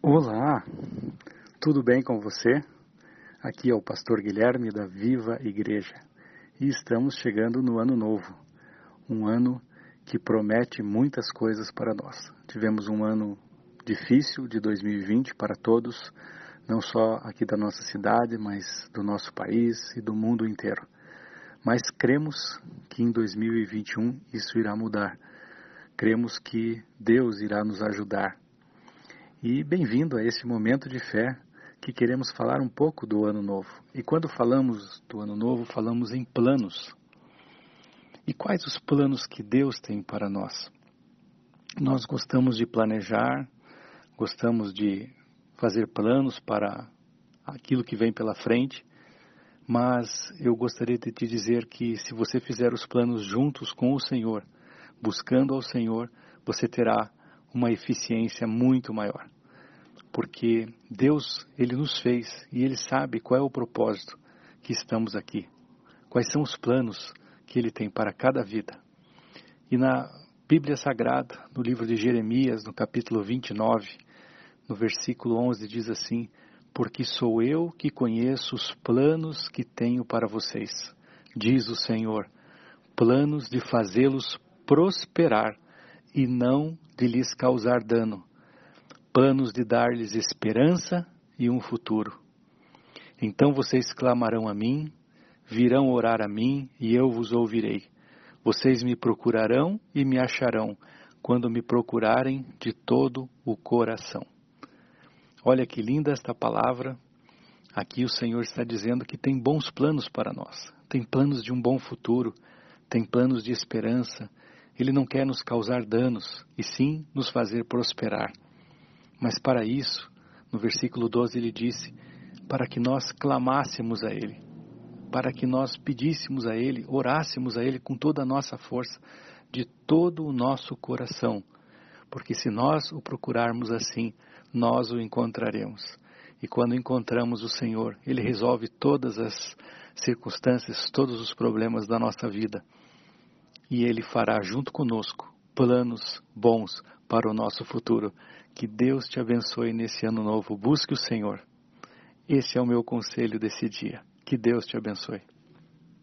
Olá, tudo bem com você? Aqui é o pastor Guilherme da Viva Igreja e estamos chegando no ano novo, um ano que promete muitas coisas para nós. Tivemos um ano difícil de 2020 para todos, não só aqui da nossa cidade, mas do nosso país e do mundo inteiro. Mas cremos que em 2021 isso irá mudar. Cremos que Deus irá nos ajudar e bem-vindo a esse momento de fé que queremos falar um pouco do ano novo. E quando falamos do ano novo, falamos em planos. E quais os planos que Deus tem para nós? Nós gostamos de planejar, gostamos de fazer planos para aquilo que vem pela frente, mas eu gostaria de te dizer que se você fizer os planos juntos com o Senhor, buscando ao Senhor, você terá uma eficiência muito maior. Porque Deus, Ele nos fez e Ele sabe qual é o propósito que estamos aqui, quais são os planos que Ele tem para cada vida. E na Bíblia Sagrada, no livro de Jeremias, no capítulo 29, no versículo 11, diz assim: Porque sou eu que conheço os planos que tenho para vocês, diz o Senhor, planos de fazê-los prosperar e não de lhes causar dano, planos de dar-lhes esperança e um futuro. Então vocês clamarão a mim, virão orar a mim e eu vos ouvirei. Vocês me procurarão e me acharão quando me procurarem de todo o coração. Olha que linda esta palavra. Aqui o Senhor está dizendo que tem bons planos para nós, tem planos de um bom futuro, tem planos de esperança, ele não quer nos causar danos, e sim nos fazer prosperar. Mas para isso, no versículo 12 ele disse: para que nós clamássemos a Ele, para que nós pedíssemos a Ele, orássemos a Ele com toda a nossa força, de todo o nosso coração. Porque se nós o procurarmos assim, nós o encontraremos. E quando encontramos o Senhor, Ele resolve todas as circunstâncias, todos os problemas da nossa vida e Ele fará junto conosco planos bons para o nosso futuro. Que Deus te abençoe nesse ano novo. Busque o Senhor. Esse é o meu conselho desse dia. Que Deus te abençoe.